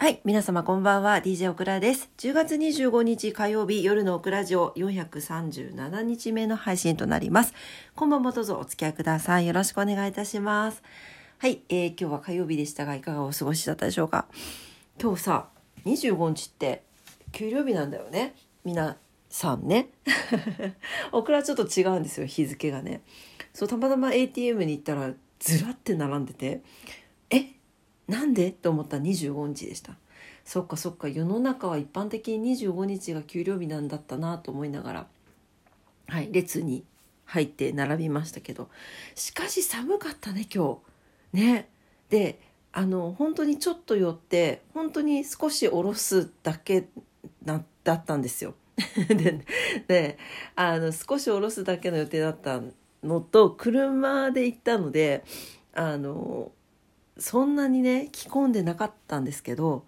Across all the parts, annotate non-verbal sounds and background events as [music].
はい。皆様こんばんは。DJ オクラです。10月25日火曜日夜のオクラジオ437日目の配信となります。今晩もどうぞお付き合いください。よろしくお願いいたします。はい。えー、今日は火曜日でしたが、いかがお過ごしだったでしょうか？今日さ、25日って給料日なんだよね。皆さんね。オクラちょっと違うんですよ。日付がね。そう、たまたま ATM に行ったらずらって並んでて、えなんで？と思ったら25日でした。そっかそっか世の中は一般的に25日が給料日なんだったなと思いながらはい列に入って並びましたけど。しかし寒かったね今日。ね。であの本当にちょっと寄って本当に少し下ろすだけだったんですよ。[laughs] でであの少し下ろすだけの予定だったのと車で行ったのであのそんなにね着込んでなかったんですけど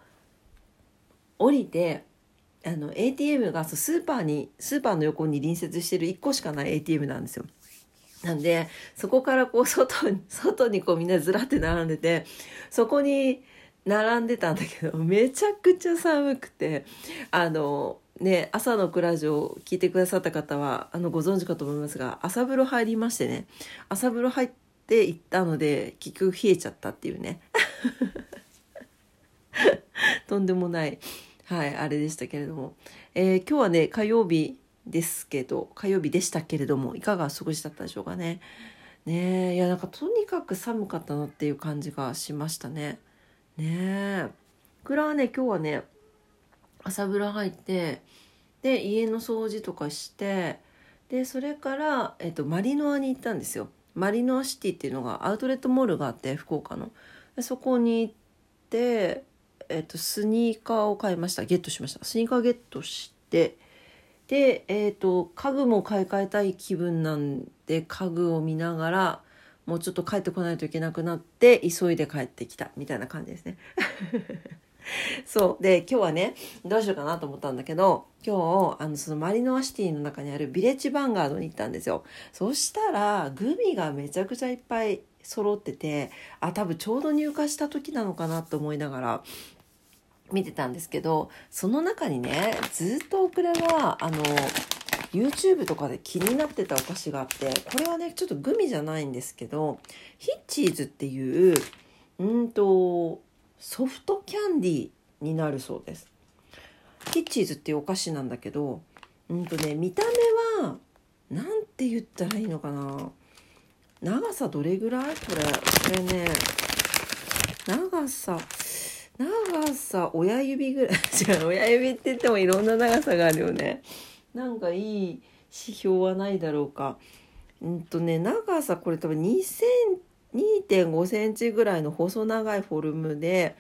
降りてあの ATM がそうスーパーにスーパーの横に隣接してる1個しかない ATM なんですよ。なんでそこからこう外に外にこうみんなずらって並んでてそこに並んでたんだけどめちゃくちゃ寒くてあのね朝のクラジオを聞いてくださった方はあのご存知かと思いますが朝風呂入りましてね朝風呂入って行ったので結局冷えちゃったっていうね。[laughs] とんでもない。はいあれでしたけれども、えー、今日はね火曜日ですけど火曜日でしたけれどもいかがお過ごしだったでしょうかね。ねえいやなんかとにかく寒かったなっていう感じがしましたね。ねえ。これはね今日はね朝風呂入ってで家の掃除とかしてでそれから、えっと、マリノアに行ったんですよ。マリノシティっていうのがアウトレットモールがあって福岡の。そこに行って、えっと、スニーカーを買いました。ゲットしました。スニーカーゲットしてで、えっと、家具も買い替えたい気分なんで家具を見ながらもうちょっと帰ってこないといけなくなって急いで帰ってきた。みたいな感じですね。[laughs] そう。で今日はねどうしようかなと思ったんだけど今日あのそのマリノアシティの中にあるビレッジヴァンガードに行ったんですよ。そしたらグミがめちゃくちゃいっぱい揃っててあ多分ちょうど入荷した時なのかなと思いながら見てたんですけどその中にねずっと遅れはあの YouTube とかで気になってたお菓子があってこれはねちょっとグミじゃないんですけどヒッチーズっていううんとソフトキャンディーになるそうです。ヒッチーズっていうお菓子なんだけどうんとね見た目はなんて言ったらいいのかな。長さどれぐらい？これこれね長さ長さ親指ぐらい。[laughs] 違う親指って言ってもいろんな長さがあるよね。なんかいい指標はないだろうか。うんとね長さこれ多分2セン2.5センチぐらいの細長いフォルムで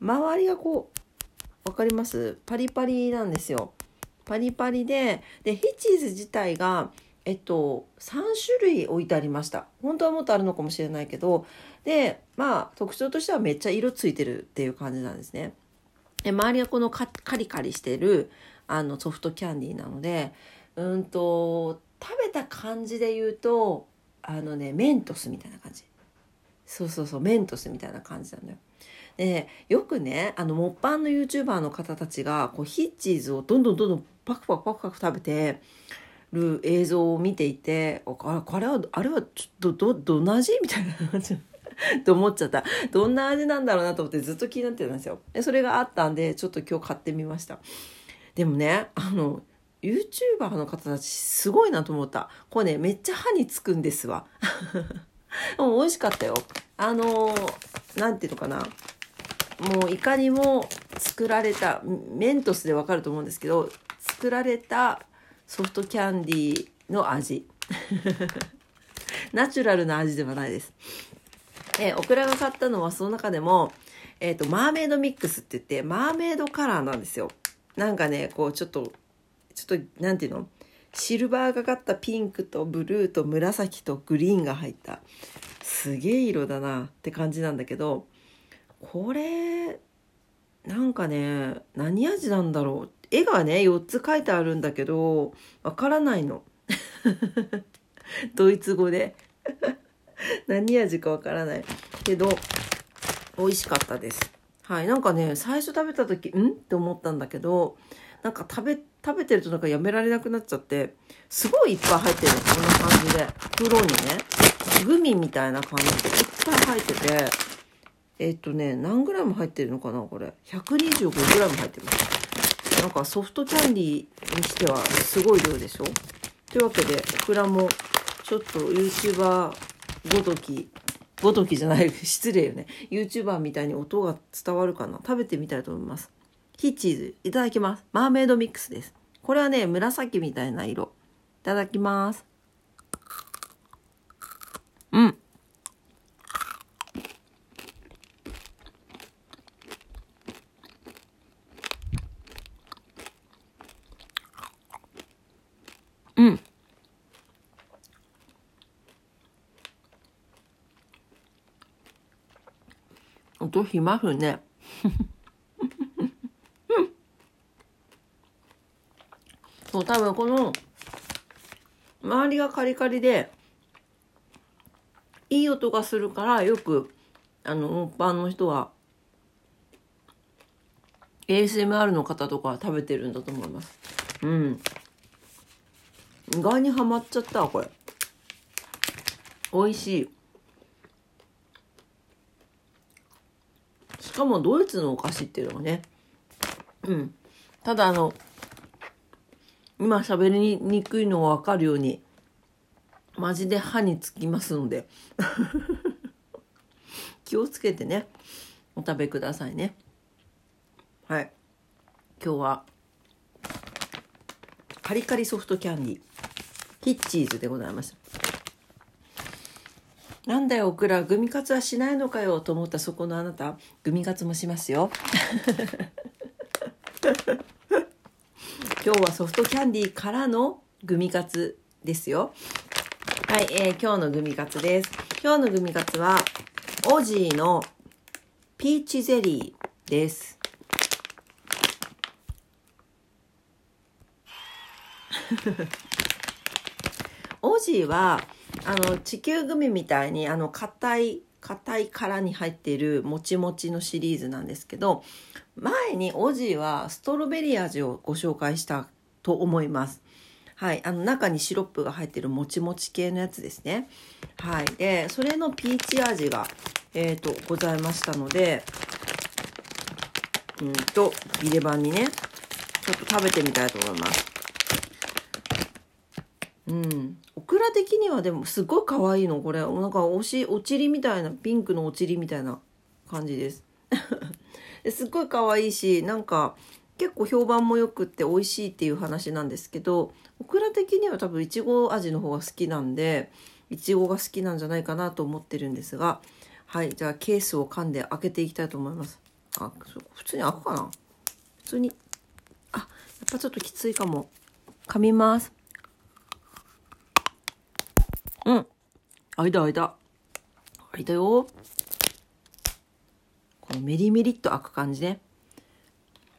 周りがこう分かります？パリパリなんですよ。パリパリででヒチーズ自体がえっと3種類置いてありました。本当はもっとあるのかもしれないけどでまあ特徴としてはめっちゃ色ついてるっていう感じなんですね。で周りがこのカリカリしてるあのソフトキャンディーなのでうんと食べた感じで言うとあのねメントスみたいな感じ。そうそうそうメントスみたいな感じなんだよ。でよくねあのモッパンの YouTuber の方たちがこうヒッチーズをどんどんどんどんパクパクパクパク食べてる映像を見ていてあこれはあれはちょっとどどんな味みたいな感じと思っちゃった。どんな味なんだろうなと思ってずっと気になってたんですよ。でそれがあったんでちょっと今日買ってみました。でもねあの YouTuber の方たちすごいなと思った。これねめっちゃ歯につくんですわ。[laughs] でも美味しかったよ。あの何ていうのかな。もういかにも作られたメントスでわかると思うんですけど作られたソフトキャンディーの味。[laughs] ナチュラルな味ではないです。えオクラが買ったのはその中でも、えーと、マーメイドミックスって言ってマーメイドカラーなんですよ。なんかねこうちょっとちょっと何て言うの？シルバーがかったピンクとブルーと紫とグリーンが入った。すげえ色だな。って感じなんだけどこれなんかね何味なんだろう。絵がね4つ書いてあるんだけどわからないの。[laughs] ドイツ語で。[laughs] 何味かわからない。けど美味しかったです。はい。なんかね、最初食べた時、ん？って思ったんだけど、なんか食べ、食べてるとなんかやめられなくなっちゃって、すごいいっぱい入ってる。こんな感じで。袋にね、グミみたいな感じでいっぱい入ってて、えっとね、何グラム入ってるのかなこれ。125グラム入ってます。なんかソフトキャンディーにしてはすごい量でしょというわけで、オクラもちょっと YouTuber ごとき、ごときじゃない、[laughs] 失礼よね。YouTuber みたいに音が伝わるかな食べてみたいと思います。ヒッチーズ、いただきます。マーメイドミックスです。これはね、紫みたいな色。いただきます。うん。うん。音しますね。う、多分この、周りがカリカリで、いい音がするから、よく、あの、一般の人は、ASMR の方とか食べてるんだと思います。うん。意外にはまっちゃったこれ美味しいしかもドイツのお菓子っていうのがねうんただあの今喋りにくいのが分かるようにマジで歯につきますので。[laughs] 気をつけてね。お食べくださいね。はい。今日はカリカリソフトキャンディー。ヒッチーズでございます。なんだよ、オクラ、グミカツはしないのかよと思ったそこのあなた、グミカツもしますよ。[laughs] 今日はソフトキャンディーからのグミカツですよ。はい、えー、今日のグミカツです。今日のグミカツは、オジーのピーチゼリーです。[laughs] オジーはあの地球グミみたいにあの硬い硬い殻に入っているもちもちのシリーズなんですけど前にオジーはストロベリー味をご紹介したと思います。はい、あの中にシロップが入ってるもちもち系のやつですね。はい、でそれのピーチ味が、えーと、ございましたのでうんとビレバンにねちょっと食べてみたいと思います。うん。オクラ的にはでもすごい可愛いの、これ。なんかおし、おちりみたいな、ピンクのおちりみたいな感じです。[laughs] すっごい可愛いし、なんか結構評判も良くって美味しいっていう話なんですけど、オクラ的には多分いちご味の方が好きなんで、いちごが好きなんじゃないかなと思ってるんですが、はい、じゃあケースを噛んで開けていきたいと思います。あ、普通に開くかな？普通に。あ、やっぱちょっときついかも。噛みます。うん。開いた開いた。開いたよ。このメリメリっと開く感じね。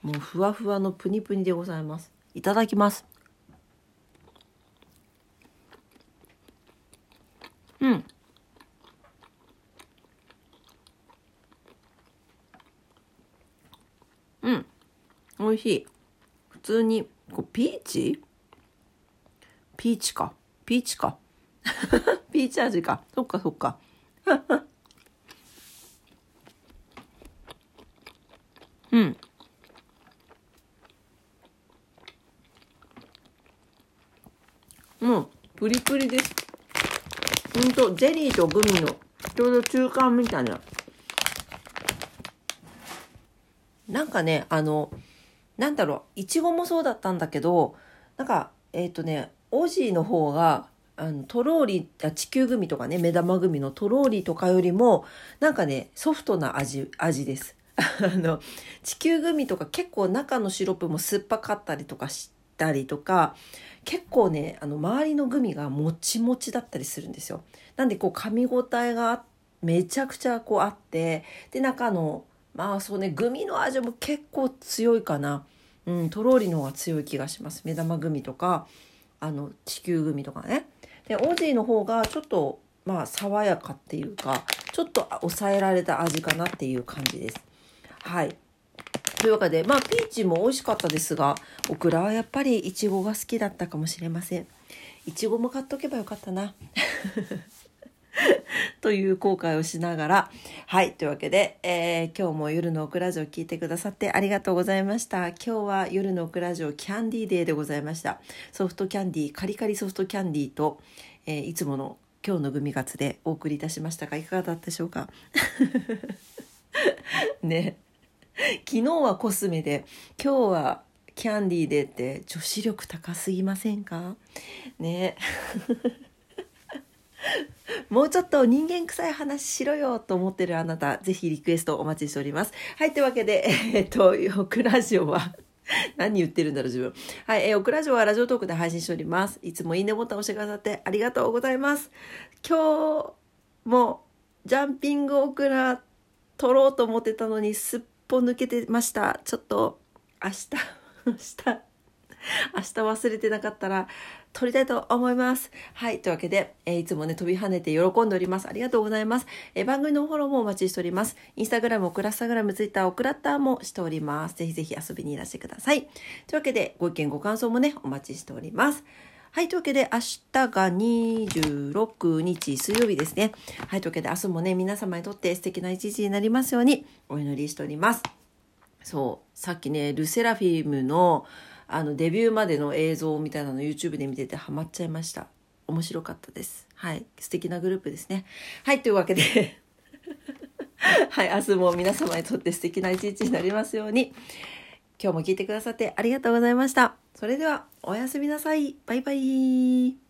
もうふわふわのプニプニでございます。いただきます。うん。うん。美味しい。普通に、こうピーチ？ピーチか。ピーチか。[laughs] ピーチ味か。そっかそっか。[laughs] うん。うん、プリプリです。ほんと、ゼリーとグミのちょうど中間みたいな。なんかね、あの、なんだろう、いちごもそうだったんだけど、なんか、えっ、ー、とね、オジーの方が、あのトローリあ地球グミとかね目玉グミのトローリとかよりもなんかねソフトな味味です。[laughs] あの地球グミとか結構中のシロップも酸っぱかったりとかしたりとか結構ねあの周りのグミがもちもちだったりするんですよ。なんでこう噛み応えがめちゃくちゃこうあってで中のまあそうねグミの味も結構強いかな。うん、トローリの方が強い気がします。目玉グミとかあの地球グミとかね。でオージーの方がちょっとまあ爽やかっていうかちょっと抑えられた味かなっていう感じです。はい。というわけで、まあ、ピーチも美味しかったですが、オクラはやっぱりいちごが好きだったかもしれません。いちごも買っとけばよかったな。[laughs] という後悔をしながら。はい。というわけで、えー、今日も夜のオクラジオ聞いてくださってありがとうございました。今日は夜のオクラジオキャンディーデーでございました。ソフトキャンディー、カリカリソフトキャンディーと、えー、いつもの今日のグミガツでお送りいたしましたが、いかがだったでしょうか？[laughs] ね。昨日はコスメで、今日はキャンディーでって女子力高すぎませんか？ね。もうちょっと人間臭い話しろよと思ってるあなた、ぜひリクエストお待ちしております。はい、というわけで、[laughs] えー、っと、オクラジオは [laughs] 何言ってるんだろう、自分。はい、えー、オクラジオはラジオトークで配信しております。いつもいいねボタン押してくださってありがとうございます。今日もジャンピングオクラ撮ろうと思ってたのにすっぽ抜けてました。ちょっと明日、明日、明日忘れてなかったら撮りたいと思います。はい。というわけで、えー、いつもね、飛び跳ねて喜んでおります。ありがとうございます。えー、番組のフォローもお待ちしております。インスタグラム、オクラスタグラム、ツイッター、オクラッターもしております。ぜひぜひ遊びにいらしてください。というわけで、ご意見、ご感想もね、お待ちしております。はい。というわけで、明日が26日水曜日ですね。はい。というわけで、明日もね、皆様にとって素敵な一日になりますようにお祈りしております。そう。さっきね、ルセラフィムの、あのデビューまでの映像みたいなの YouTube で見ててハマっちゃいました。面白かったです。はい。素敵なグループですね。はいというわけで。[laughs] はい明日も皆様にとって素敵な一日になりますように。今日も聞いてくださってありがとうございました。それではおやすみなさい。バイバイ。